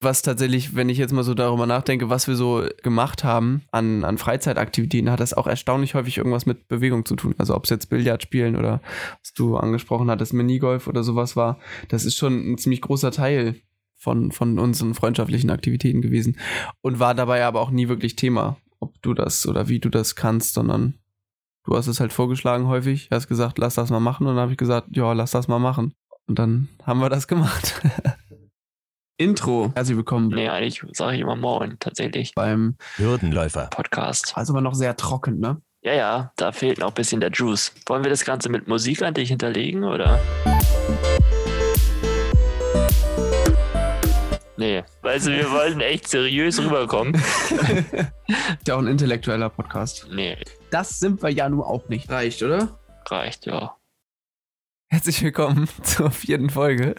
was tatsächlich, wenn ich jetzt mal so darüber nachdenke, was wir so gemacht haben an, an Freizeitaktivitäten, hat das auch erstaunlich häufig irgendwas mit Bewegung zu tun. Also ob es jetzt Billard spielen oder was du angesprochen hattest, Minigolf oder sowas war, das ist schon ein ziemlich großer Teil von, von unseren freundschaftlichen Aktivitäten gewesen und war dabei aber auch nie wirklich Thema, ob du das oder wie du das kannst, sondern du hast es halt vorgeschlagen häufig, hast gesagt, lass das mal machen und dann habe ich gesagt, ja, lass das mal machen. Und dann haben wir das gemacht. Intro. Herzlich willkommen. Nee, eigentlich sage ich immer Moin, tatsächlich. Beim Hürdenläufer. Podcast. Also aber noch sehr trocken, ne? Ja, ja, da fehlt noch ein bisschen der Juice. Wollen wir das Ganze mit Musik an dich hinterlegen, oder? Nee, weißt du, wir wollten echt seriös rüberkommen. ist ja auch ein intellektueller Podcast. Nee. Das sind wir ja nun auch nicht. Reicht, oder? Reicht, ja. Herzlich willkommen zur vierten Folge.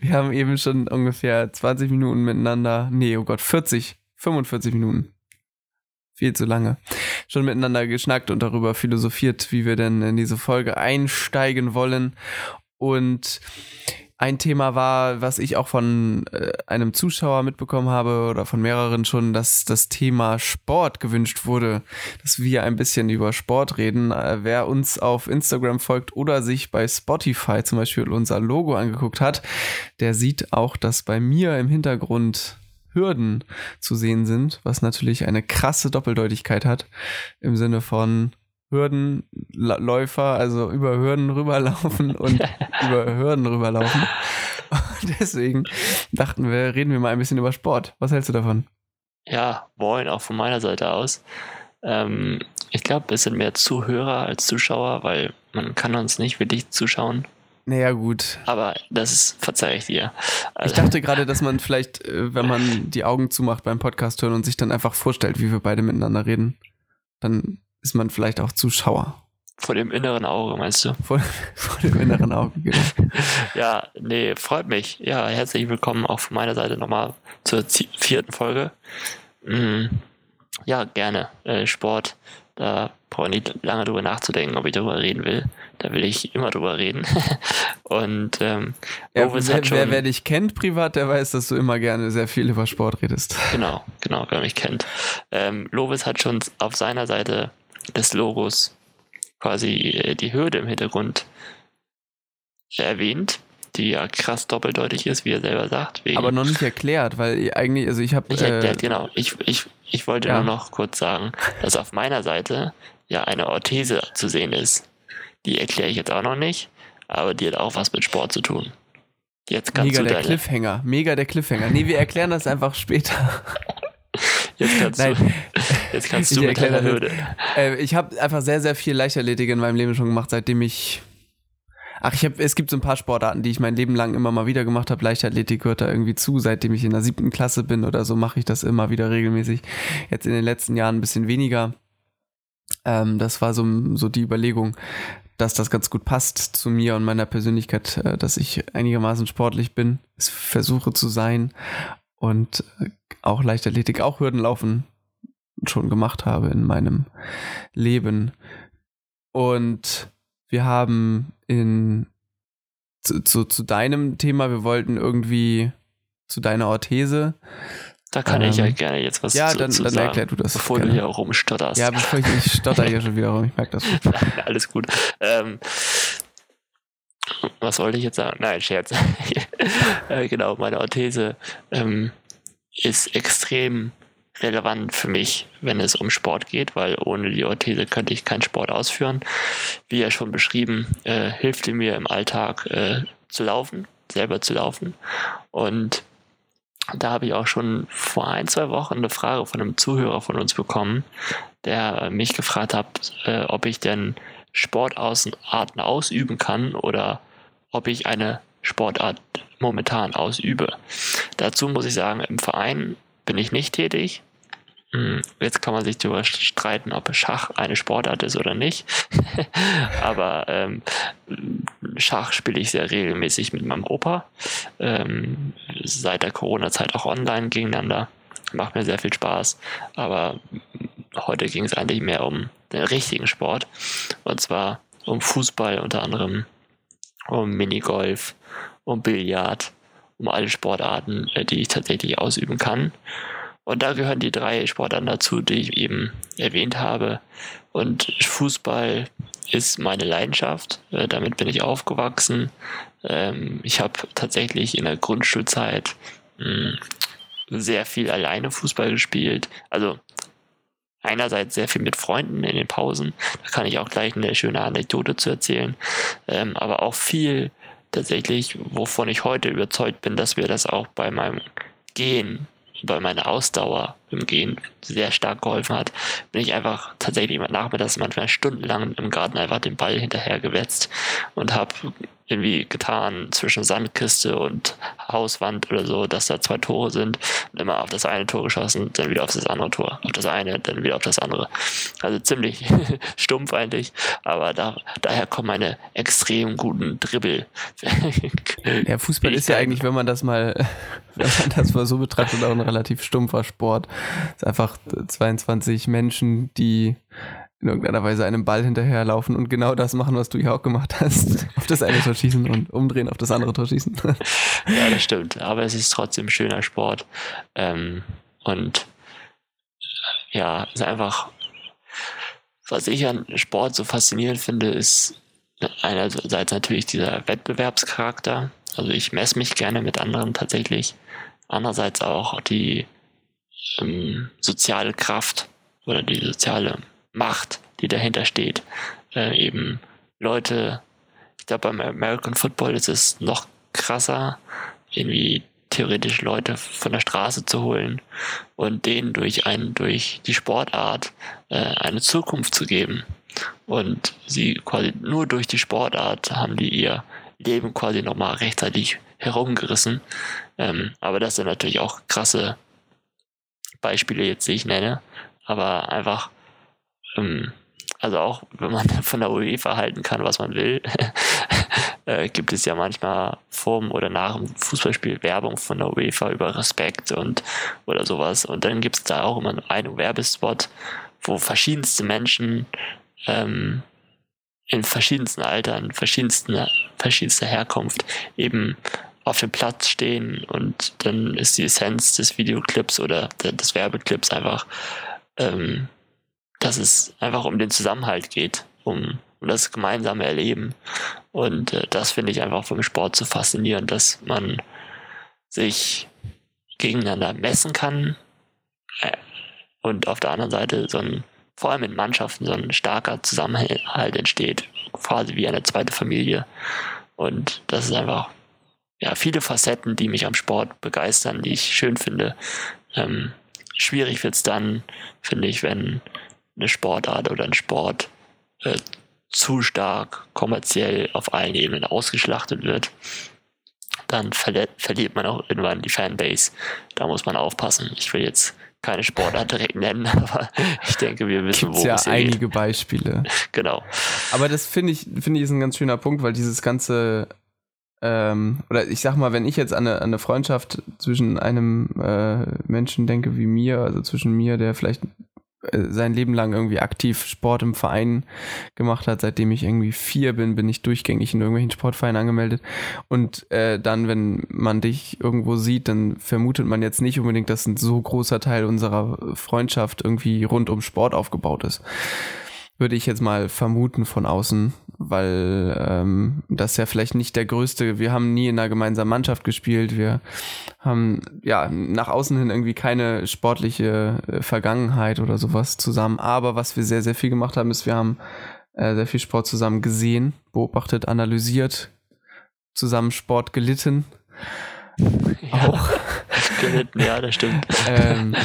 Wir haben eben schon ungefähr 20 Minuten miteinander, nee, oh Gott, 40, 45 Minuten. Viel zu lange. Schon miteinander geschnackt und darüber philosophiert, wie wir denn in diese Folge einsteigen wollen. Und ein Thema war, was ich auch von äh, einem Zuschauer mitbekommen habe oder von mehreren schon, dass das Thema Sport gewünscht wurde, dass wir ein bisschen über Sport reden. Äh, wer uns auf Instagram folgt oder sich bei Spotify zum Beispiel unser Logo angeguckt hat, der sieht auch, dass bei mir im Hintergrund Hürden zu sehen sind, was natürlich eine krasse Doppeldeutigkeit hat im Sinne von Hürdenläufer, also über Hürden rüberlaufen und über Hürden rüberlaufen. Und deswegen dachten wir, reden wir mal ein bisschen über Sport. Was hältst du davon? Ja, moin, auch von meiner Seite aus. Ähm, ich glaube, es sind mehr Zuhörer als Zuschauer, weil man kann uns nicht wirklich zuschauen. Naja, gut. Aber das ist, verzeih ich dir. Also, ich dachte gerade, dass man vielleicht, äh, wenn man die Augen zumacht beim Podcast hören und sich dann einfach vorstellt, wie wir beide miteinander reden, dann ist man vielleicht auch Zuschauer. Vor dem inneren Auge, meinst du? Vor, vor dem inneren Auge, genau. ja, nee, freut mich. Ja, herzlich willkommen auch von meiner Seite nochmal zur vierten Folge. Mhm. Ja, gerne. Äh, Sport, da brauche ich nicht lange drüber nachzudenken, ob ich darüber reden will. Da will ich immer drüber reden. Und ähm, ja, wer, hat schon, wer, wer, dich kennt privat, der weiß, dass du immer gerne sehr viel über Sport redest. Genau, genau, wer mich kennt. Ähm, Lovis hat schon auf seiner Seite des Logos quasi äh, die Hürde im Hintergrund erwähnt, die ja krass doppeldeutig ist, wie er selber sagt. Aber noch nicht erklärt, weil eigentlich, also ich habe. Nicht erklärt, äh, genau. Ich, ich, ich wollte ja. nur noch kurz sagen, dass auf meiner Seite ja eine Orthese zu sehen ist. Die erkläre ich jetzt auch noch nicht, aber die hat auch was mit Sport zu tun. Jetzt kannst Mega du der Cliffhanger, mega der Cliffhanger. Nee, wir erklären das einfach später. Jetzt kannst Nein. du, jetzt kannst du mit deiner Hürde. Äh, ich habe einfach sehr, sehr viel Leichtathletik in meinem Leben schon gemacht, seitdem ich. Ach, ich habe, es gibt so ein paar Sportarten, die ich mein Leben lang immer mal wieder gemacht habe. Leichtathletik gehört da irgendwie zu. Seitdem ich in der siebten Klasse bin oder so, mache ich das immer wieder regelmäßig. Jetzt in den letzten Jahren ein bisschen weniger. Ähm, das war so, so die Überlegung, dass das ganz gut passt zu mir und meiner Persönlichkeit, äh, dass ich einigermaßen sportlich bin, es versuche zu sein und äh, auch Leichtathletik, auch Hürdenlaufen schon gemacht habe in meinem Leben. Und wir haben in zu, zu, zu deinem Thema, wir wollten irgendwie zu deiner Orthese. Da kann ähm, ich ja ähm, gerne jetzt was ja, zu, dann, zu dann sagen. erklär du das. Bevor gerne. du hier rumstotterst. Ja, bevor ich, ich stotter hier schon wieder rum, ich merke das. Alles gut. Ähm, was wollte ich jetzt sagen? Nein, Scherz. äh, genau, meine Orthese ähm, ist extrem relevant für mich, wenn es um Sport geht, weil ohne die Orthese könnte ich keinen Sport ausführen. Wie ja schon beschrieben, äh, hilft die mir im Alltag äh, zu laufen, selber zu laufen. Und da habe ich auch schon vor ein, zwei Wochen eine Frage von einem Zuhörer von uns bekommen, der mich gefragt hat, äh, ob ich denn Sportarten ausüben kann oder ob ich eine Sportart momentan ausübe. Dazu muss ich sagen, im Verein bin ich nicht tätig. Hm, jetzt kann man sich darüber streiten, ob Schach eine Sportart ist oder nicht. Aber ähm, Schach spiele ich sehr regelmäßig mit meinem Opa. Ähm, seit der Corona-Zeit auch online gegeneinander. Macht mir sehr viel Spaß. Aber heute ging es eigentlich mehr um den richtigen Sport. Und zwar um Fußball unter anderem, um Minigolf, um Billard um alle Sportarten, äh, die ich tatsächlich ausüben kann. Und da gehören die drei Sportarten dazu, die ich eben erwähnt habe. Und Fußball ist meine Leidenschaft. Äh, damit bin ich aufgewachsen. Ähm, ich habe tatsächlich in der Grundschulzeit hm, sehr viel alleine Fußball gespielt. Also einerseits sehr viel mit Freunden in den Pausen. Da kann ich auch gleich eine schöne Anekdote zu erzählen. Ähm, aber auch viel tatsächlich, wovon ich heute überzeugt bin, dass wir das auch bei meinem Gehen bei meiner Ausdauer im Gehen sehr stark geholfen hat, bin ich einfach tatsächlich nachmittags manchmal stundenlang im Garten einfach den Ball hinterher gewetzt und habe irgendwie getan zwischen Sandkiste und Hauswand oder so, dass da zwei Tore sind und immer auf das eine Tor geschossen, dann wieder auf das andere Tor, auf das eine, dann wieder auf das andere. Also ziemlich stumpf eigentlich, aber da, daher kommen meine extrem guten Dribbel. ja, Fußball ist ja eigentlich, wenn man das mal, wenn man das mal so betrachtet, auch ein relativ stumpfer Sport. Es ist einfach 22 Menschen, die in irgendeiner Weise einem Ball hinterherlaufen und genau das machen, was du ja auch gemacht hast. Auf das eine Tor schießen und umdrehen, auf das andere Tor schießen. ja, das stimmt. Aber es ist trotzdem schöner Sport. Ähm, und ja, es ist einfach, was ich an Sport so faszinierend finde, ist einerseits natürlich dieser Wettbewerbscharakter. Also ich messe mich gerne mit anderen tatsächlich. Andererseits auch die ähm, soziale Kraft oder die soziale Macht, die dahinter steht. Äh, eben Leute, ich glaube beim American Football ist es noch krasser, irgendwie theoretisch Leute von der Straße zu holen und denen durch einen, durch die Sportart äh, eine Zukunft zu geben. Und sie quasi nur durch die Sportart haben die ihr Leben quasi nochmal rechtzeitig herumgerissen. Ähm, aber das sind natürlich auch krasse Beispiele jetzt, ich nenne. Aber einfach ähm, also auch wenn man von der UEFA halten kann, was man will, äh, gibt es ja manchmal vorm oder nach dem Fußballspiel Werbung von der UEFA über Respekt und oder sowas. Und dann gibt es da auch immer einen Werbespot, wo verschiedenste Menschen ähm, in verschiedensten Altern, verschiedensten, verschiedenster Herkunft eben auf dem Platz stehen und dann ist die Essenz des Videoclips oder des Werbeclips einfach ähm, dass es einfach um den Zusammenhalt geht, um, um das gemeinsame Erleben. Und äh, das finde ich einfach vom Sport so faszinierend, dass man sich gegeneinander messen kann äh, und auf der anderen Seite so ein, vor allem in Mannschaften, so ein starker Zusammenhalt entsteht, quasi wie eine zweite Familie. Und das ist einfach, ja, viele Facetten, die mich am Sport begeistern, die ich schön finde. Ähm, schwierig wird's dann, finde ich, wenn eine Sportart oder ein Sport äh, zu stark kommerziell auf allen Ebenen ausgeschlachtet wird, dann verli verliert man auch irgendwann die Fanbase. Da muss man aufpassen. Ich will jetzt keine Sportart direkt nennen, aber ich denke, wir wissen, Gibt's wo ja es einige geht. Beispiele. Genau. Aber das finde ich, finde ich ist ein ganz schöner Punkt, weil dieses ganze ähm, oder ich sag mal, wenn ich jetzt an eine, an eine Freundschaft zwischen einem äh, Menschen denke wie mir, also zwischen mir, der vielleicht äh, sein Leben lang irgendwie aktiv Sport im Verein gemacht hat. Seitdem ich irgendwie vier bin, bin ich durchgängig in irgendwelchen Sportvereinen angemeldet. Und äh, dann, wenn man dich irgendwo sieht, dann vermutet man jetzt nicht unbedingt, dass ein so großer Teil unserer Freundschaft irgendwie rund um Sport aufgebaut ist würde ich jetzt mal vermuten von außen, weil ähm, das ja vielleicht nicht der größte, wir haben nie in einer gemeinsamen Mannschaft gespielt, wir haben ja nach außen hin irgendwie keine sportliche äh, Vergangenheit oder sowas zusammen, aber was wir sehr, sehr viel gemacht haben, ist, wir haben äh, sehr viel Sport zusammen gesehen, beobachtet, analysiert, zusammen Sport gelitten. Ja. Auch gelitten, ja, das stimmt. Ähm,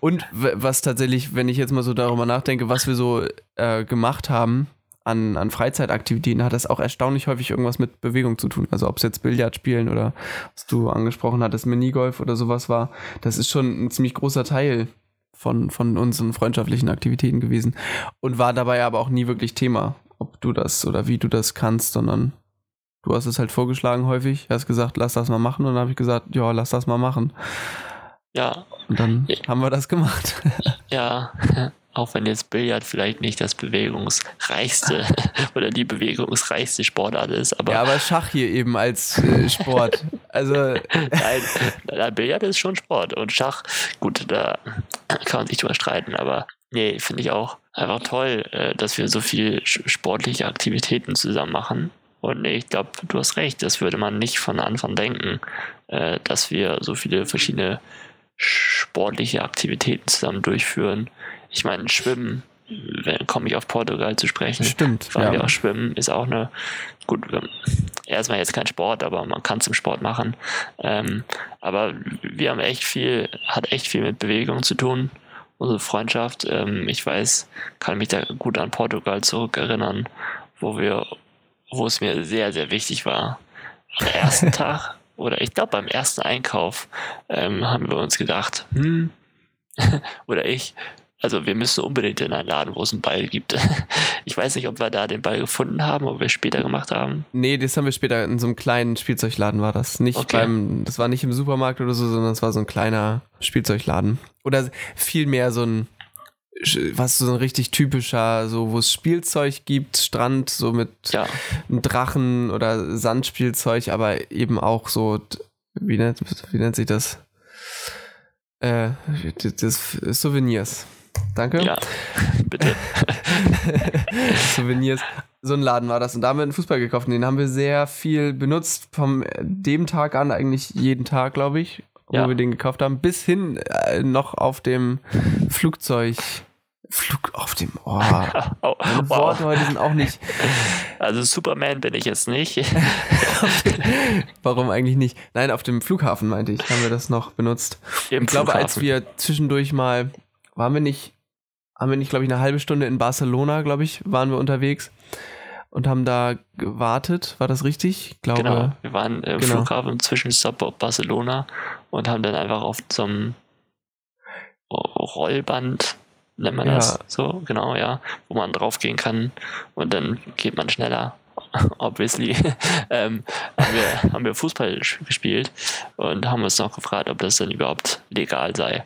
und was tatsächlich, wenn ich jetzt mal so darüber nachdenke, was wir so äh, gemacht haben an, an Freizeitaktivitäten, hat das auch erstaunlich häufig irgendwas mit Bewegung zu tun. Also ob es jetzt Billard spielen oder was du angesprochen hattest, Minigolf oder sowas war, das ist schon ein ziemlich großer Teil von, von unseren freundschaftlichen Aktivitäten gewesen und war dabei aber auch nie wirklich Thema, ob du das oder wie du das kannst, sondern Du hast es halt vorgeschlagen häufig, hast gesagt, lass das mal machen und dann habe ich gesagt, ja, lass das mal machen. Ja. Und dann haben wir das gemacht. Ja, auch wenn jetzt Billard vielleicht nicht das bewegungsreichste oder die bewegungsreichste Sportart ist, aber. Ja, aber Schach hier eben als äh, Sport. Also. Nein, Billard ist schon Sport. Und Schach, gut, da kann man sich drüber streiten, aber nee, finde ich auch einfach toll, äh, dass wir so viel sportliche Aktivitäten zusammen machen. Und ich glaube, du hast recht, das würde man nicht von Anfang denken, äh, dass wir so viele verschiedene sportliche Aktivitäten zusammen durchführen. Ich meine, Schwimmen, wenn komme ich auf Portugal zu sprechen. Stimmt. Weil ja. auch Schwimmen ist auch eine, gut, erstmal jetzt kein Sport, aber man kann es im Sport machen. Ähm, aber wir haben echt viel, hat echt viel mit Bewegung zu tun. Unsere Freundschaft, ähm, ich weiß, kann mich da gut an Portugal zurückerinnern, wo wir, wo es mir sehr, sehr wichtig war. Am ersten Tag oder ich glaube beim ersten Einkauf ähm, haben wir uns gedacht, hm, oder ich, also wir müssen unbedingt in einen Laden, wo es einen Ball gibt. Ich weiß nicht, ob wir da den Ball gefunden haben, ob wir es später gemacht haben. Nee, das haben wir später in so einem kleinen Spielzeugladen war das. Nicht okay. beim, das war nicht im Supermarkt oder so, sondern es war so ein kleiner Spielzeugladen. Oder vielmehr so ein, was so ein richtig typischer, so wo es Spielzeug gibt, Strand, so mit ja. Drachen oder Sandspielzeug, aber eben auch so, wie nennt, wie nennt sich das? Äh, das Souvenirs. Danke. Ja, bitte. Souvenirs. So ein Laden war das. Und da haben wir einen Fußball gekauft. Und den haben wir sehr viel benutzt. Vom dem Tag an, eigentlich jeden Tag, glaube ich, wo ja. wir den gekauft haben. Bis hin äh, noch auf dem Flugzeug. Flug auf dem. Oh, oh, meine Worte heute sind auch nicht. Also Superman bin ich jetzt nicht. Warum eigentlich nicht? Nein, auf dem Flughafen meinte ich, haben wir das noch benutzt. Im ich glaube, als wir zwischendurch mal, waren wir nicht, haben wir nicht, glaube ich, eine halbe Stunde in Barcelona, glaube ich, waren wir unterwegs und haben da gewartet. War das richtig? Ich glaube, genau, wir waren im genau. Flughafen zwischen Stop Barcelona und haben dann einfach auf so einem Rollband nennt man ja. das so, genau, ja, wo man draufgehen kann und dann geht man schneller. Obviously ähm, haben, wir, haben wir Fußball gespielt und haben uns noch gefragt, ob das dann überhaupt legal sei.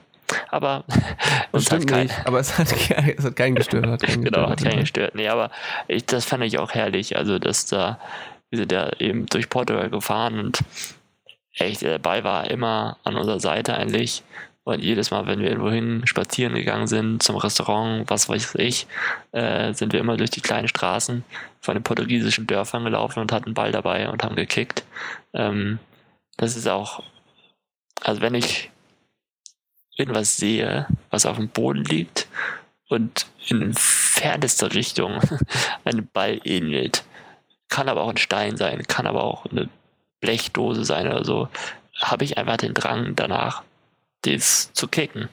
Aber uns hat kein, nicht, aber es hat, es hat keinen gestört. Keinen genau, hat keinen gestört. Nee, aber ich, das fand ich auch herrlich. Also, dass da, wir sind ja eben durch Portugal gefahren und echt, der Ball war immer an unserer Seite eigentlich. Und jedes Mal, wenn wir irgendwohin spazieren gegangen sind, zum Restaurant, was weiß ich, äh, sind wir immer durch die kleinen Straßen von den portugiesischen Dörfern gelaufen und hatten Ball dabei und haben gekickt. Ähm, das ist auch, also wenn ich irgendwas sehe, was auf dem Boden liegt und in fernster Richtung einem Ball ähnelt, kann aber auch ein Stein sein, kann aber auch eine Blechdose sein oder so, habe ich einfach den Drang danach, das zu kicken.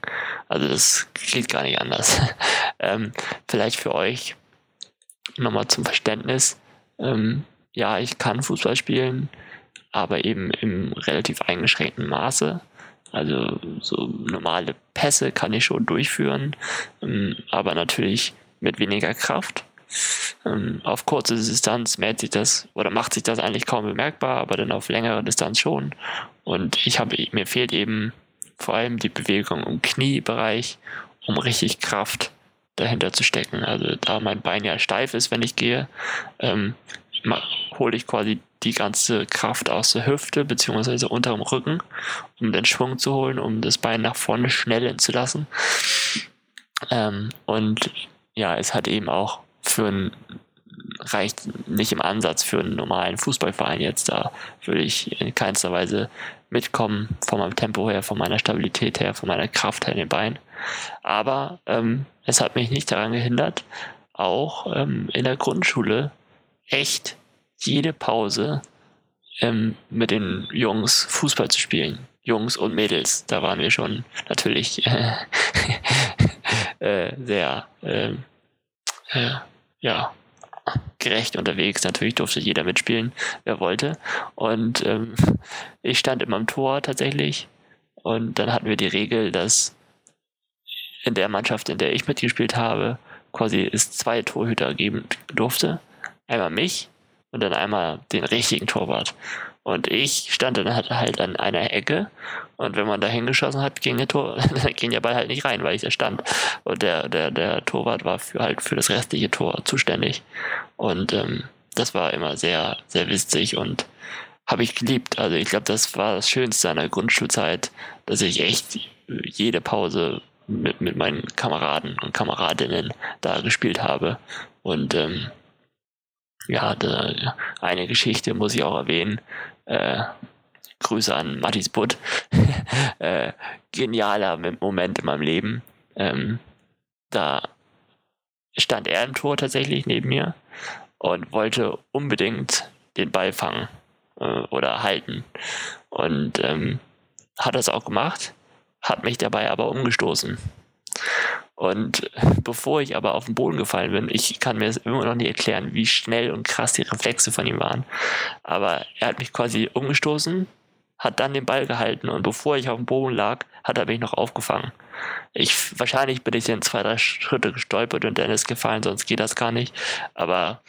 Also das geht gar nicht anders. ähm, vielleicht für euch nochmal zum Verständnis. Ähm, ja, ich kann Fußball spielen, aber eben im relativ eingeschränkten Maße. Also so normale Pässe kann ich schon durchführen, ähm, aber natürlich mit weniger Kraft. Ähm, auf kurze Distanz merkt sich das oder macht sich das eigentlich kaum bemerkbar, aber dann auf längere Distanz schon. Und ich habe mir fehlt eben vor allem die Bewegung im Kniebereich, um richtig Kraft dahinter zu stecken. Also da mein Bein ja steif ist, wenn ich gehe, ähm, hole ich quasi die ganze Kraft aus der Hüfte beziehungsweise unterem Rücken, um den Schwung zu holen, um das Bein nach vorne schnellen zu lassen. Ähm, und ja, es hat eben auch für ein reicht nicht im Ansatz für einen normalen Fußballverein jetzt. Da würde ich in keinster Weise mitkommen, von meinem Tempo her, von meiner Stabilität her, von meiner Kraft her in den Beinen. Aber ähm, es hat mich nicht daran gehindert, auch ähm, in der Grundschule echt jede Pause ähm, mit den Jungs Fußball zu spielen. Jungs und Mädels, da waren wir schon natürlich äh, äh, sehr äh, ja gerecht unterwegs. Natürlich durfte jeder mitspielen, wer wollte. Und ähm, ich stand immer im Tor tatsächlich. Und dann hatten wir die Regel, dass in der Mannschaft, in der ich mitgespielt habe, quasi es zwei Torhüter geben durfte. Einmal mich und dann einmal den richtigen Torwart. Und ich stand dann halt, halt an einer Ecke und wenn man da hingeschossen hat, ging der Tor, ging der Ball halt nicht rein, weil ich da stand. Und der, der, der Torwart war für halt für das restliche Tor zuständig. Und ähm, das war immer sehr, sehr witzig und habe ich geliebt. Also ich glaube, das war das Schönste an der Grundschulzeit, dass ich echt jede Pause mit, mit meinen Kameraden und Kameradinnen da gespielt habe. Und ähm, ja, da, eine Geschichte muss ich auch erwähnen. Äh, Grüße an Mattis Butt. äh, genialer Moment in meinem Leben. Ähm, da stand er im Tor tatsächlich neben mir und wollte unbedingt den Ball fangen äh, oder halten. Und ähm, hat das auch gemacht, hat mich dabei aber umgestoßen. Und bevor ich aber auf den Boden gefallen bin, ich kann mir das immer noch nicht erklären, wie schnell und krass die Reflexe von ihm waren. Aber er hat mich quasi umgestoßen, hat dann den Ball gehalten und bevor ich auf dem Boden lag, hat er mich noch aufgefangen. Ich, wahrscheinlich bin ich in zwei, drei Schritte gestolpert und dann ist gefallen, sonst geht das gar nicht. Aber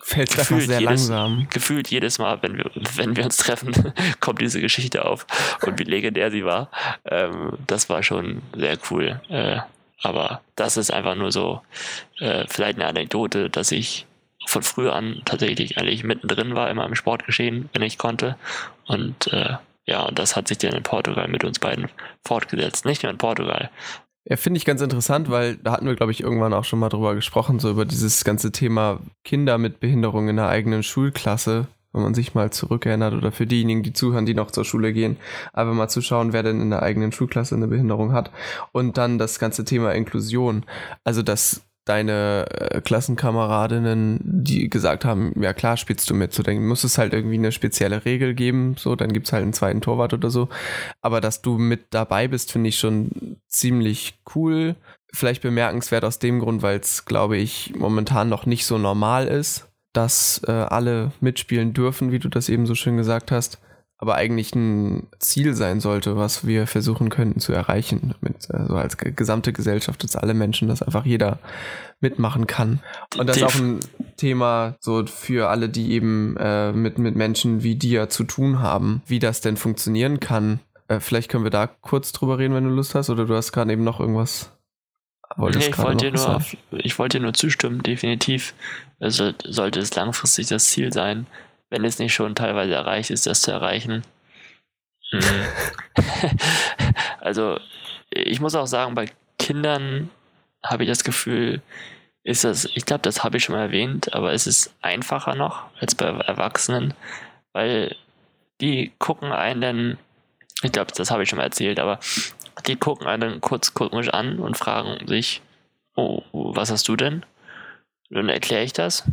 fällt einfach sehr jedes, langsam. Gefühlt jedes Mal, wenn wir, wenn wir uns treffen, kommt diese Geschichte auf und wie legendär sie war. Ähm, das war schon sehr cool. Äh, aber das ist einfach nur so äh, vielleicht eine Anekdote, dass ich von früh an tatsächlich eigentlich mittendrin war, immer im Sportgeschehen, wenn ich konnte. Und äh, ja, und das hat sich dann in Portugal mit uns beiden fortgesetzt. Nicht nur in Portugal. Ja, finde ich ganz interessant, weil da hatten wir, glaube ich, irgendwann auch schon mal drüber gesprochen, so über dieses ganze Thema Kinder mit Behinderung in der eigenen Schulklasse, wenn man sich mal zurückerinnert oder für diejenigen, die zuhören, die noch zur Schule gehen, aber mal zu schauen, wer denn in der eigenen Schulklasse eine Behinderung hat. Und dann das ganze Thema Inklusion. Also, dass deine äh, Klassenkameradinnen, die gesagt haben, ja klar, spielst du mit, so dann muss es halt irgendwie eine spezielle Regel geben, so dann gibt's halt einen zweiten Torwart oder so. Aber dass du mit dabei bist, finde ich schon ziemlich cool. Vielleicht bemerkenswert aus dem Grund, weil es, glaube ich, momentan noch nicht so normal ist, dass äh, alle mitspielen dürfen, wie du das eben so schön gesagt hast aber eigentlich ein Ziel sein sollte, was wir versuchen könnten zu erreichen, mit, also als gesamte Gesellschaft, dass alle Menschen, dass einfach jeder mitmachen kann. Und das ist auch ein Thema so für alle, die eben äh, mit, mit Menschen wie dir zu tun haben, wie das denn funktionieren kann. Äh, vielleicht können wir da kurz drüber reden, wenn du Lust hast, oder du hast gerade eben noch irgendwas Wolltest nee, ich wollte, nur, ich wollte nur zustimmen, definitiv. Also sollte es langfristig das Ziel sein, wenn es nicht schon teilweise erreicht ist, das zu erreichen. Hm. also ich muss auch sagen, bei Kindern habe ich das Gefühl, ist das, ich glaube, das habe ich schon mal erwähnt, aber es ist einfacher noch als bei Erwachsenen, weil die gucken einen, ich glaube, das habe ich schon mal erzählt, aber die gucken einen kurz komisch an und fragen sich, oh, was hast du denn? Und dann erkläre ich das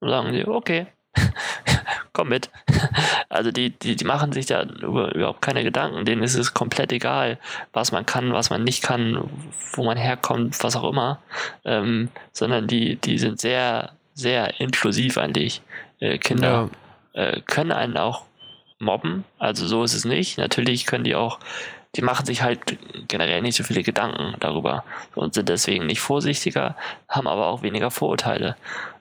und sagen sie, okay, komm mit. Also die, die, die machen sich da überhaupt keine Gedanken. Denen ist es komplett egal, was man kann, was man nicht kann, wo man herkommt, was auch immer. Ähm, sondern die, die sind sehr, sehr inklusiv eigentlich. Äh, Kinder ja. äh, können einen auch mobben. Also so ist es nicht. Natürlich können die auch die machen sich halt generell nicht so viele Gedanken darüber und sind deswegen nicht vorsichtiger, haben aber auch weniger Vorurteile.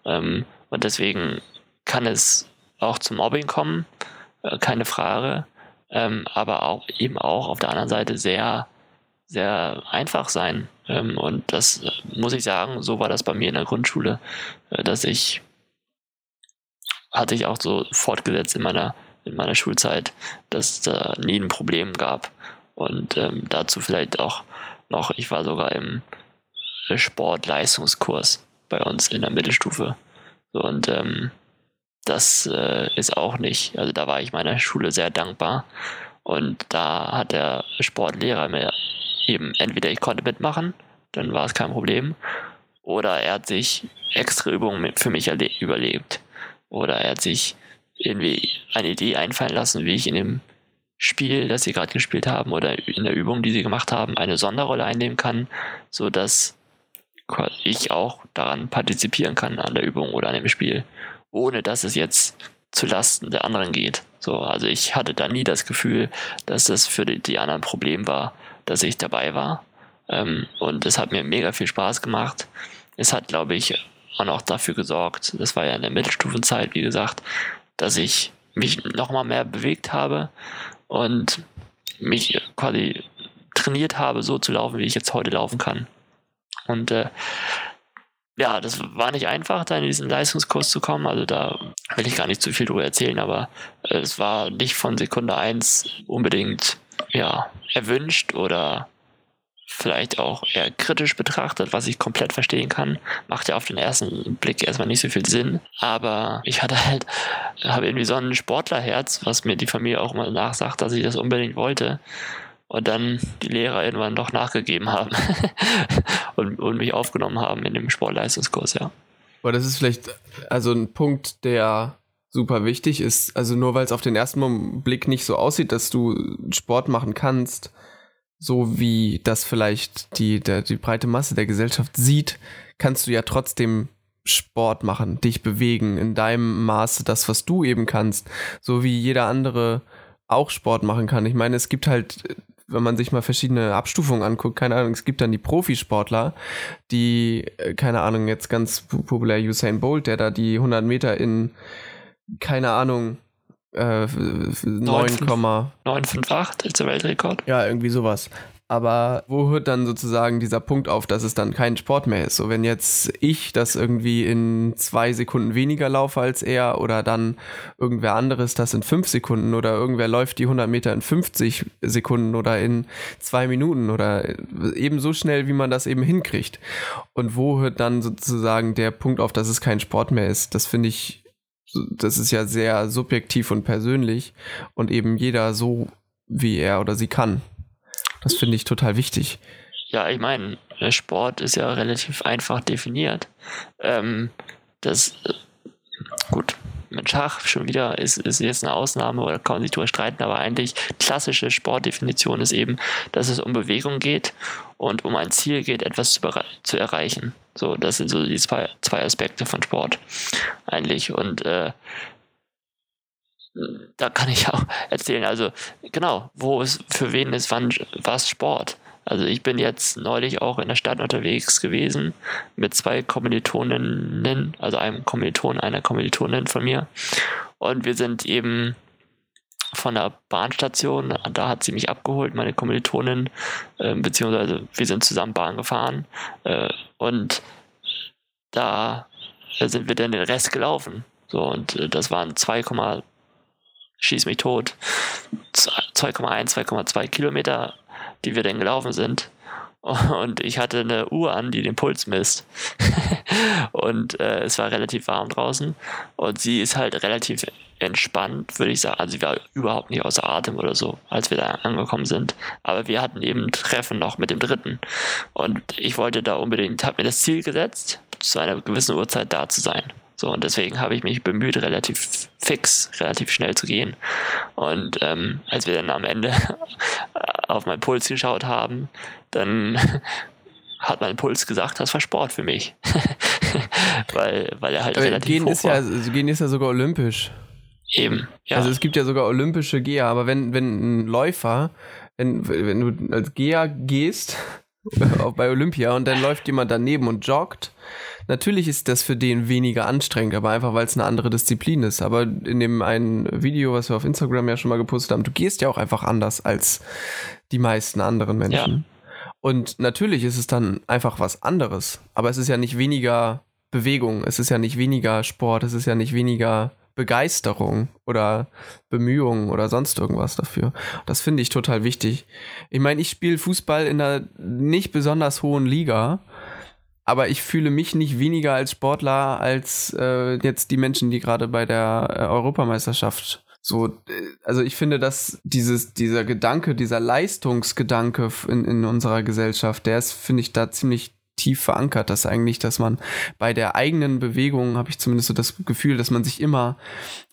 Ähm, und deswegen kann es auch zum Mobbing kommen, äh, keine Frage, ähm, aber auch eben auch auf der anderen Seite sehr, sehr einfach sein. Ähm, und das äh, muss ich sagen, so war das bei mir in der Grundschule, äh, dass ich hatte ich auch so fortgesetzt in meiner in meiner Schulzeit, dass es da nie ein Problem gab. Und ähm, dazu vielleicht auch noch, ich war sogar im Sportleistungskurs bei uns in der Mittelstufe. So, und ähm, das äh, ist auch nicht. Also da war ich meiner Schule sehr dankbar. Und da hat der Sportlehrer mir eben entweder ich konnte mitmachen, dann war es kein Problem, oder er hat sich extra Übungen für mich überlebt. Oder er hat sich irgendwie eine Idee einfallen lassen, wie ich in dem Spiel, das sie gerade gespielt haben, oder in der Übung, die sie gemacht haben, eine Sonderrolle einnehmen kann, so dass ich auch daran partizipieren kann an der Übung oder an dem Spiel ohne dass es jetzt zu Lasten der anderen geht. So, also ich hatte da nie das Gefühl, dass das für die, die anderen Problem war, dass ich dabei war. Ähm, und es hat mir mega viel Spaß gemacht. Es hat, glaube ich, auch noch dafür gesorgt, das war ja in der Mittelstufenzeit, wie gesagt, dass ich mich nochmal mehr bewegt habe und mich quasi trainiert habe, so zu laufen, wie ich jetzt heute laufen kann. Und äh, ja, das war nicht einfach, da in diesen Leistungskurs zu kommen. Also da will ich gar nicht zu viel drüber erzählen, aber es war nicht von Sekunde eins unbedingt ja, erwünscht oder vielleicht auch eher kritisch betrachtet, was ich komplett verstehen kann. Macht ja auf den ersten Blick erstmal nicht so viel Sinn. Aber ich hatte halt, habe irgendwie so ein Sportlerherz, was mir die Familie auch mal nachsagt, dass ich das unbedingt wollte. Und dann die Lehrer irgendwann doch nachgegeben haben und, und mich aufgenommen haben in dem Sportleistungskurs, ja. Aber das ist vielleicht also ein Punkt, der super wichtig ist. Also nur weil es auf den ersten Blick nicht so aussieht, dass du Sport machen kannst, so wie das vielleicht die, der, die breite Masse der Gesellschaft sieht, kannst du ja trotzdem Sport machen, dich bewegen, in deinem Maße das, was du eben kannst, so wie jeder andere auch Sport machen kann. Ich meine, es gibt halt, wenn man sich mal verschiedene Abstufungen anguckt, keine Ahnung, es gibt dann die Profisportler, die, äh, keine Ahnung, jetzt ganz populär Usain Bolt, der da die 100 Meter in, keine Ahnung, äh, 9,958 ist der Weltrekord. Ja, irgendwie sowas. Aber wo hört dann sozusagen dieser Punkt auf, dass es dann kein Sport mehr ist? So, wenn jetzt ich das irgendwie in zwei Sekunden weniger laufe als er oder dann irgendwer anderes das in fünf Sekunden oder irgendwer läuft die 100 Meter in 50 Sekunden oder in zwei Minuten oder eben so schnell, wie man das eben hinkriegt. Und wo hört dann sozusagen der Punkt auf, dass es kein Sport mehr ist? Das finde ich das ist ja sehr subjektiv und persönlich und eben jeder so, wie er oder sie kann. Das finde ich total wichtig. Ja, ich meine, Sport ist ja relativ einfach definiert. Ähm, das, äh, gut, mit Schach schon wieder ist, ist jetzt eine Ausnahme oder kann man sich darüber streiten, aber eigentlich klassische Sportdefinition ist eben, dass es um Bewegung geht und um ein Ziel geht, etwas zu, zu erreichen. So, das sind so die zwei, zwei Aspekte von Sport eigentlich. Und äh, da kann ich auch erzählen, also genau, wo es für wen ist, wann was Sport. Also ich bin jetzt neulich auch in der Stadt unterwegs gewesen mit zwei Kommilitoninnen, also einem Kommiliton, einer Kommilitonin von mir. Und wir sind eben von der Bahnstation, da hat sie mich abgeholt, meine Kommilitonin, äh, beziehungsweise wir sind zusammen Bahn gefahren. Äh, und da sind wir dann den Rest gelaufen. So, und äh, das waren 2, schieß mich tot, 2,1, 2,2 Kilometer, die wir dann gelaufen sind. Und ich hatte eine Uhr an, die den Puls misst. und äh, es war relativ warm draußen. Und sie ist halt relativ entspannt, würde ich sagen. Also sie war überhaupt nicht außer Atem oder so, als wir da angekommen sind. Aber wir hatten eben Treffen noch mit dem Dritten. Und ich wollte da unbedingt, habe mir das Ziel gesetzt, zu einer gewissen Uhrzeit da zu sein. So, und deswegen habe ich mich bemüht, relativ fix, relativ schnell zu gehen. Und ähm, als wir dann am Ende auf meinen Puls geschaut haben, dann hat mein Puls gesagt, das war Sport für mich. weil, weil er halt Aber relativ gehen hoch ist war. Ja, gehen ist ja sogar olympisch. Eben, ja. Also es gibt ja sogar olympische Geher, aber wenn, wenn ein Läufer, wenn, wenn du als Geher gehst, bei Olympia und dann läuft jemand daneben und joggt, natürlich ist das für den weniger anstrengend, aber einfach weil es eine andere Disziplin ist. Aber in dem einen Video, was wir auf Instagram ja schon mal gepostet haben, du gehst ja auch einfach anders als die meisten anderen Menschen. Ja. Und natürlich ist es dann einfach was anderes, aber es ist ja nicht weniger Bewegung, es ist ja nicht weniger Sport, es ist ja nicht weniger Begeisterung oder Bemühungen oder sonst irgendwas dafür. Das finde ich total wichtig. Ich meine, ich spiele Fußball in einer nicht besonders hohen Liga, aber ich fühle mich nicht weniger als Sportler als äh, jetzt die Menschen, die gerade bei der äh, Europameisterschaft so, äh, also ich finde, dass dieses, dieser Gedanke, dieser Leistungsgedanke in, in unserer Gesellschaft, der ist, finde ich, da ziemlich tief verankert, dass eigentlich, dass man bei der eigenen Bewegung, habe ich zumindest so das Gefühl, dass man sich immer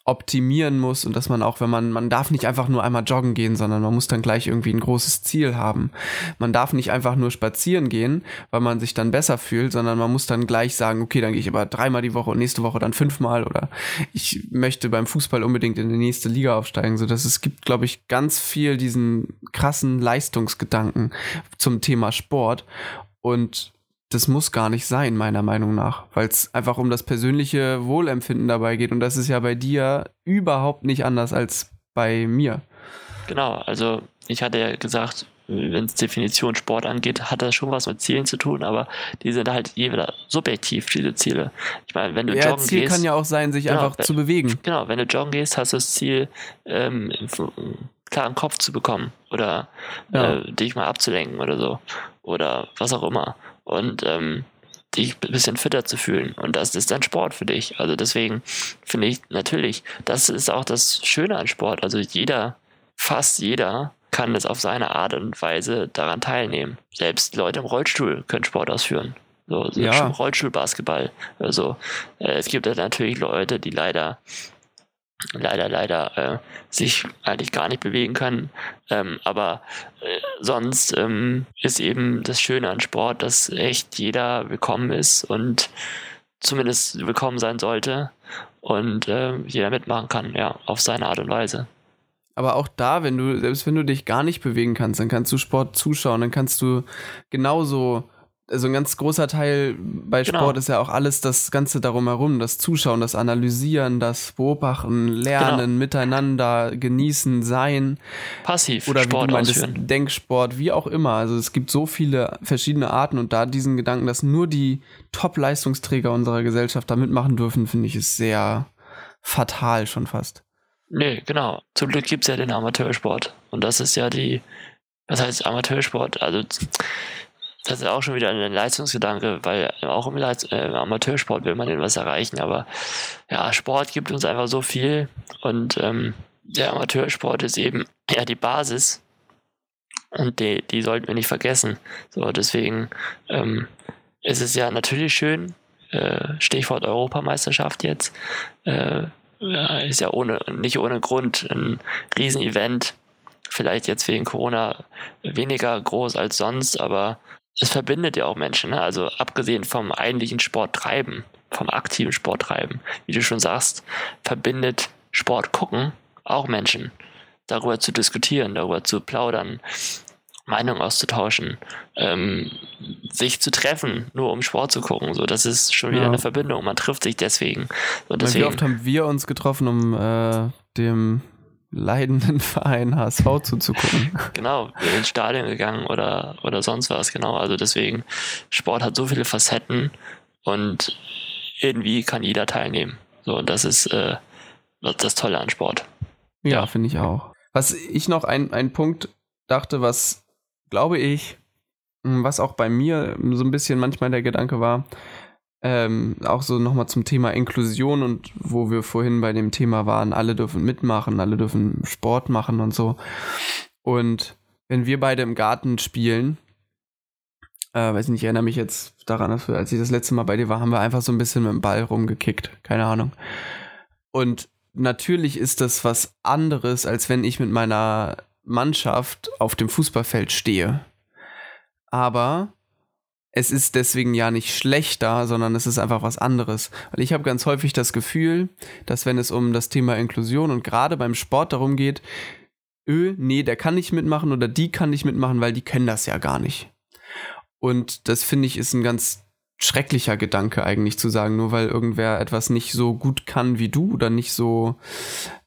optimieren muss und dass man auch, wenn man, man darf nicht einfach nur einmal joggen gehen, sondern man muss dann gleich irgendwie ein großes Ziel haben. Man darf nicht einfach nur spazieren gehen, weil man sich dann besser fühlt, sondern man muss dann gleich sagen, okay, dann gehe ich aber dreimal die Woche und nächste Woche dann fünfmal oder ich möchte beim Fußball unbedingt in die nächste Liga aufsteigen, so dass es gibt, glaube ich, ganz viel diesen krassen Leistungsgedanken zum Thema Sport. Und das muss gar nicht sein, meiner Meinung nach, weil es einfach um das persönliche Wohlempfinden dabei geht. Und das ist ja bei dir überhaupt nicht anders als bei mir. Genau, also ich hatte ja gesagt, wenn es Definition Sport angeht, hat das schon was mit Zielen zu tun, aber die sind halt jeweils subjektiv, diese Ziele. Ich meine, wenn du ja, joggen Ziel gehst. kann ja auch sein, sich Genau, einfach wenn- zu bewegen. Genau, wenn du joggen gehst, hast du das Ziel, ähm, einen klaren Kopf zu bekommen oder Ja. äh, dich mal abzulenken oder so oder was auch immer und ähm, dich ein bisschen fitter zu fühlen und das ist dann Sport für dich. Also deswegen finde ich natürlich, das ist auch das Schöne an Sport. Also jeder, fast jeder kann es auf seine Art und Weise daran teilnehmen. Selbst Leute im Rollstuhl können Sport ausführen. So, so Ja. Rollstuhlbasketball. Also äh, es gibt ja natürlich Leute, die leider leider, leider äh, sich eigentlich gar nicht bewegen können. Ähm, aber äh, sonst ähm, ist eben das Schöne an Sport, dass echt jeder willkommen ist und zumindest willkommen sein sollte und äh, jeder mitmachen kann, ja, auf seine Art und Weise. Aber auch da, wenn du, selbst wenn du dich gar nicht bewegen kannst, dann kannst du Sport zuschauen, dann kannst du genauso, also ein ganz großer Teil bei Genau. Sport ist ja auch alles das Ganze darum herum, das Zuschauen, das Analysieren, das Beobachten, Lernen, Genau. miteinander, genießen, sein Passiv oder wie Sport du ausführen. Denksport, wie auch immer. Also es gibt so viele verschiedene Arten und da diesen Gedanken, dass nur die Top-Leistungsträger unserer Gesellschaft da mitmachen dürfen, finde ich, ist sehr fatal schon fast. Nee, genau. Zum Glück gibt es ja den Amateursport. Und das ist ja die, was heißt Amateursport? Also das ist auch schon wieder ein Leistungsgedanke, weil auch im, Leist äh, Amateursport will man etwas erreichen. Aber ja, Sport gibt uns einfach so viel und ähm, der Amateursport ist eben ja die Basis und die, die sollten wir nicht vergessen. So, deswegen ähm, ist es ja natürlich schön, äh, Stichwort Europameisterschaft jetzt, äh, ja, ist ja ohne, nicht ohne Grund ein Riesenevent. Vielleicht jetzt wegen Corona weniger groß als sonst, aber es verbindet ja auch Menschen. Ne? Also abgesehen vom eigentlichen Sporttreiben, vom aktiven Sporttreiben, wie du schon sagst, verbindet Sport gucken auch Menschen. Darüber zu diskutieren, darüber zu plaudern, Meinungen auszutauschen, ähm, sich zu treffen, nur um Sport zu gucken. So, das ist schon wieder Ja. eine Verbindung. Man trifft sich deswegen. Und deswegen Wie oft haben wir uns getroffen, um äh, dem leidenden Verein HSV zuzugucken? genau, ins Stadion gegangen oder, oder sonst was, genau. Also deswegen, Sport hat so viele Facetten und irgendwie kann jeder teilnehmen. So, und das ist äh, das Tolle an Sport. Ja, Ja. finde ich auch. Was ich noch ein, ein Punkt dachte, was glaube ich, was auch bei mir so ein bisschen manchmal der Gedanke war, ähm, auch so nochmal zum Thema Inklusion und wo wir vorhin bei dem Thema waren, alle dürfen mitmachen, alle dürfen Sport machen und so. Und wenn wir beide im Garten spielen, äh, weiß nicht, ich erinnere mich jetzt daran, dass wir, als ich das letzte Mal bei dir war, haben wir einfach so ein bisschen mit dem Ball rumgekickt. Keine Ahnung. Und natürlich ist das was anderes, als wenn ich mit meiner Mannschaft auf dem Fußballfeld stehe. Aber es ist deswegen ja nicht schlechter, sondern es ist einfach was anderes. Weil ich habe ganz häufig das Gefühl, dass wenn es um das Thema Inklusion und gerade beim Sport darum geht, öh, nee, der kann nicht mitmachen oder die kann nicht mitmachen, weil die können das ja gar nicht. Und das finde ich ist ein ganz schrecklicher Gedanke eigentlich zu sagen, nur weil irgendwer etwas nicht so gut kann wie du oder nicht so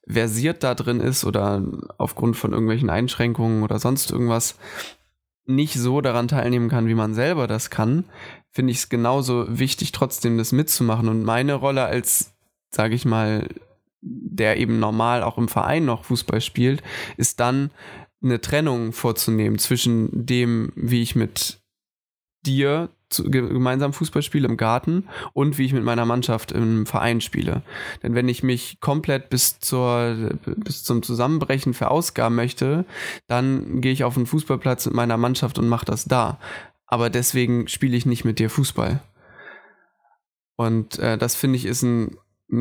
versiert da drin ist oder aufgrund von irgendwelchen Einschränkungen oder sonst irgendwas nicht so daran teilnehmen kann, wie man selber das kann, finde ich es genauso wichtig, trotzdem das mitzumachen. Und meine Rolle als, sage ich mal, der eben normal auch im Verein noch Fußball spielt, ist dann eine Trennung vorzunehmen zwischen dem, wie ich mit dir zu, ge- gemeinsam Fußball spiele im Garten und wie ich mit meiner Mannschaft im Verein spiele. Denn wenn ich mich komplett bis zur bis zum Zusammenbrechen verausgaben möchte, dann gehe ich auf den Fußballplatz mit meiner Mannschaft und mache das da. Aber deswegen spiele ich nicht mit dir Fußball. Und äh, das finde ich ist ein,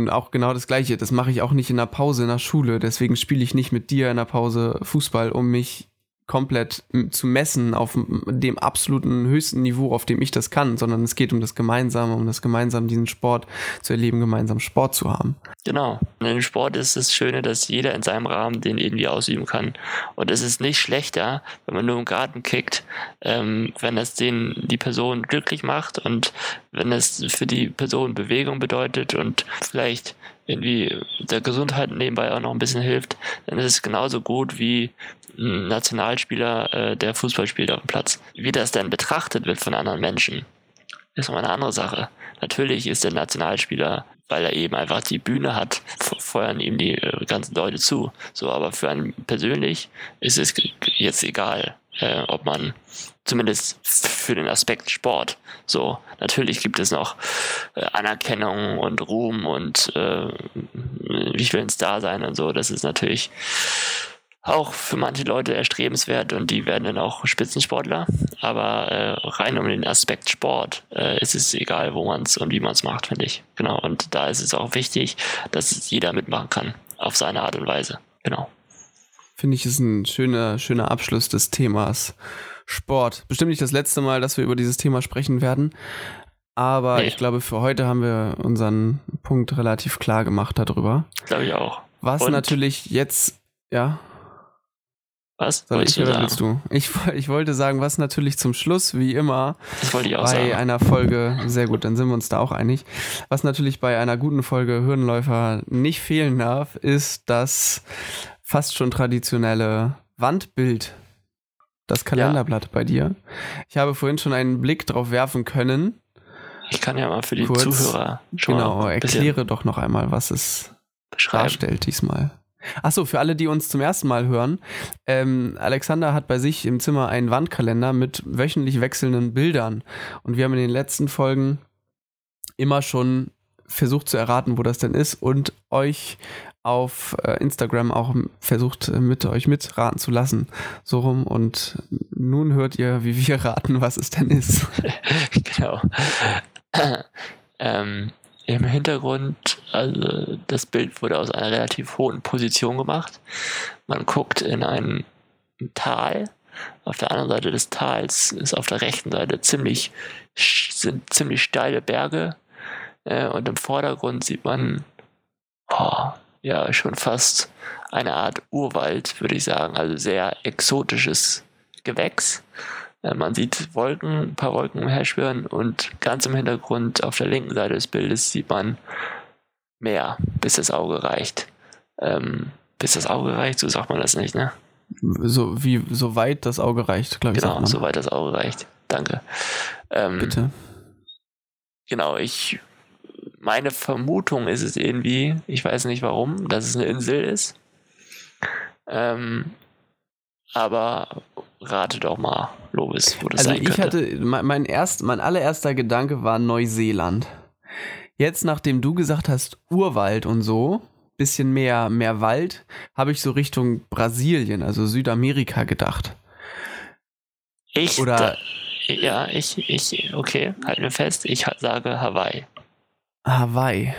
auch genau das Gleiche. Das mache ich auch nicht in der Pause in der Schule. Deswegen spiele ich nicht mit dir in der Pause Fußball, um mich komplett zu messen auf dem absoluten höchsten Niveau, auf dem ich das kann, sondern es geht um das Gemeinsame, um das gemeinsam diesen Sport zu erleben, gemeinsam Sport zu haben. Genau. Und im Sport ist das Schöne, dass jeder in seinem Rahmen den irgendwie ausüben kann. Und es ist nicht schlechter, wenn man nur im Garten kickt, ähm, wenn es den die Person glücklich macht und wenn es für die Person Bewegung bedeutet und vielleicht irgendwie der Gesundheit nebenbei auch noch ein bisschen hilft, dann ist es genauso gut wie Nationalspieler, äh, der Fußball spielt auf dem Platz. Wie das dann betrachtet wird von anderen Menschen, ist nochmal eine andere Sache. Natürlich ist der Nationalspieler, weil er eben einfach die Bühne hat, feuern ihm die äh, ganzen Leute zu. So, aber für einen persönlich ist es jetzt egal, äh, ob man zumindest für den Aspekt Sport. So, natürlich gibt es noch äh, Anerkennung und Ruhm und äh, ich will ein Star sein und so. Das ist natürlich auch für manche Leute erstrebenswert und die werden dann auch Spitzensportler. Aber äh, rein um den Aspekt Sport äh, ist es egal, wo man es und wie man es macht, finde ich. Genau. Und da ist es auch wichtig, dass es jeder mitmachen kann, auf seine Art und Weise. Genau. Finde ich, ist ein schöner, schöner Abschluss des Themas Sport. Bestimmt nicht das letzte Mal, dass wir über dieses Thema sprechen werden. Aber nee. ich glaube, für heute haben wir unseren Punkt relativ klar gemacht darüber. Glaube ich auch. Was und natürlich jetzt, ja. Was? Soll ich oder willst du? Ich, ich wollte sagen, was natürlich zum Schluss, wie immer, bei sagen. einer Folge, sehr gut, dann sind wir uns da auch einig, was natürlich bei einer guten Folge Hürdenläufer nicht fehlen darf, ist das fast schon traditionelle Wandbild, das Kalenderblatt ja. bei dir. Ich habe vorhin schon einen Blick drauf werfen können. Ich kann ja mal für die Kurz, Zuhörer schon Genau, erkläre doch noch einmal, was es darstellt diesmal. Achso, für alle, die uns zum ersten Mal hören, ähm, Alexander hat bei sich im Zimmer einen Wandkalender mit wöchentlich wechselnden Bildern. Und wir haben in den letzten Folgen immer schon versucht zu erraten, wo das denn ist und euch auf äh, Instagram auch versucht, äh, mit euch mitraten zu lassen. So rum. Und nun hört ihr, wie wir raten, was es denn ist. genau. ähm, im Hintergrund, also das Bild wurde aus einer relativ hohen Position gemacht. Man guckt in ein Tal. Auf der anderen Seite des Tals ist auf der rechten Seite ziemlich, sind ziemlich steile Berge. Äh, und im Vordergrund sieht man oh, ja schon fast eine Art Urwald, würde ich sagen. Also sehr exotisches Gewächs. Äh, man sieht Wolken, ein paar Wolken umherschwirren und ganz im Hintergrund auf der linken Seite des Bildes sieht man Meer, bis das Auge reicht. Ähm, bis das Auge reicht, so sagt man das nicht, ne? So wie so weit das Auge reicht, glaube ich. Genau, so weit das Auge reicht. Danke. Ähm, Bitte. Genau, ich meine Vermutung ist es irgendwie, ich weiß nicht warum, dass es eine Insel ist. Ähm, aber rate doch mal, Lobis, wo das also sein ich hatte, mein, erst, mein allererster Gedanke war Neuseeland. Jetzt, nachdem du gesagt hast, Urwald und so, bisschen mehr, mehr Wald, habe ich so Richtung Brasilien, also Südamerika gedacht. Ich, Oder, da, ja, ich, ich, okay, halt mir fest, ich sage Hawaii. Hawaii.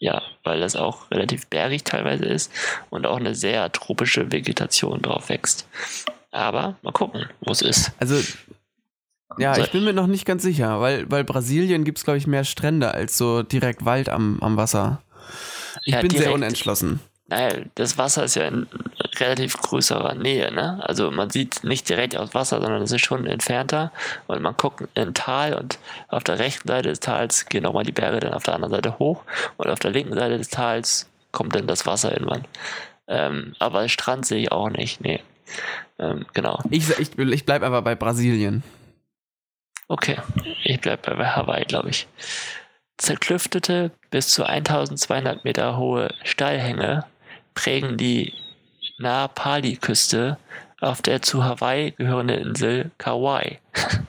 Ja, weil das auch relativ bergig teilweise ist und auch eine sehr tropische Vegetation drauf wächst. Aber mal gucken, wo es ist. Also, ja, ich bin mir noch nicht ganz sicher, weil, weil Brasilien gibt es, glaube ich, mehr Strände als so direkt Wald am, am Wasser. Ich ja, bin direkt, sehr unentschlossen. Naja, das Wasser ist ja in relativ größerer Nähe, ne? Also man sieht nicht direkt aus Wasser, sondern es ist schon entfernter und man guckt in ein Tal und auf der rechten Seite des Tals gehen nochmal die Berge dann auf der anderen Seite hoch und auf der linken Seite des Tals kommt dann das Wasser irgendwann. Ähm, aber Strand sehe ich auch nicht, nee. Ähm, genau. Ich, ich, ich bleibe aber bei Brasilien. Okay, ich bleibe bei Hawaii, glaube ich. Zerklüftete bis zu 1200 Meter hohe Steilhänge prägen die Napali-Küste auf der zu Hawaii gehörenden Insel Kauai.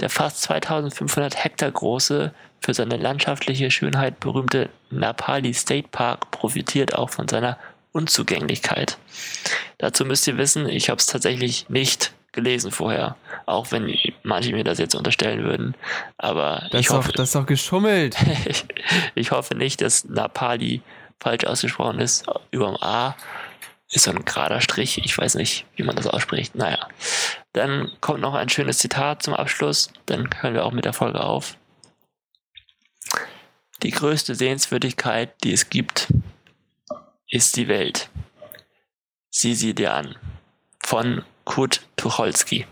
Der fast 2500 Hektar große, für seine landschaftliche Schönheit berühmte Napali State Park profitiert auch von seiner Unzugänglichkeit. Dazu müsst ihr wissen, ich habe es tatsächlich nicht gelesen vorher, auch wenn manche mir das jetzt unterstellen würden. Aber das ich hoffe, doch, das ist doch geschummelt. ich hoffe nicht, dass Napali falsch ausgesprochen ist. Über dem A ist so ein gerader Strich. Ich weiß nicht, wie man das ausspricht. Naja. Dann kommt noch ein schönes Zitat zum Abschluss. Dann hören wir auch mit der Folge auf. Die größte Sehenswürdigkeit, die es gibt, ist die Welt. Sieh sie dir an. Von Kurt Tucholsky.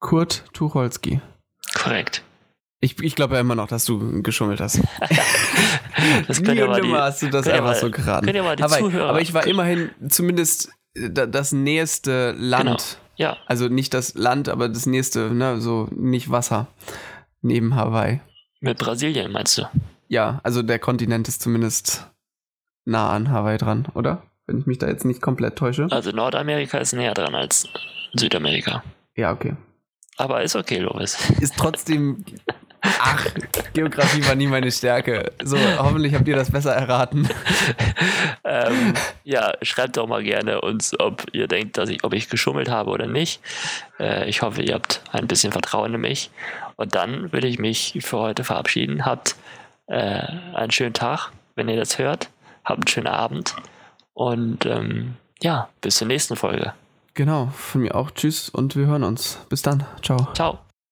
Kurt Tucholsky. Korrekt. Ich, ich glaube ja immer noch, dass du geschummelt hast. das Nie und nimmer hast du das einfach mal- so geraten. die aber, ich war immerhin zumindest äh, da- das nächste Land. Genau. ja, Also nicht das Land, aber das nächste, ne, so nicht Wasser. Neben Hawaii. mit Brasilien meinst du? Ja, also der Kontinent ist zumindest nah an Hawaii dran, oder? Wenn ich mich da jetzt nicht komplett täusche. Also Nordamerika ist näher dran als Südamerika. Ja, okay. Aber ist okay, Lovis. Ist trotzdem. Ach, Geografie war nie meine Stärke. So, hoffentlich habt ihr das besser erraten. ähm, ja, schreibt doch mal gerne uns, ob ihr denkt, dass ich, ob ich geschummelt habe oder nicht. Äh, ich hoffe, ihr habt ein bisschen Vertrauen in mich. Und dann würde ich mich für heute verabschieden. Habt äh, einen schönen Tag, wenn ihr das hört. Habt einen schönen Abend. Und ähm, ja, bis zur nächsten Folge. Genau, von mir auch. Tschüss und wir hören uns. Bis dann. Ciao. Ciao.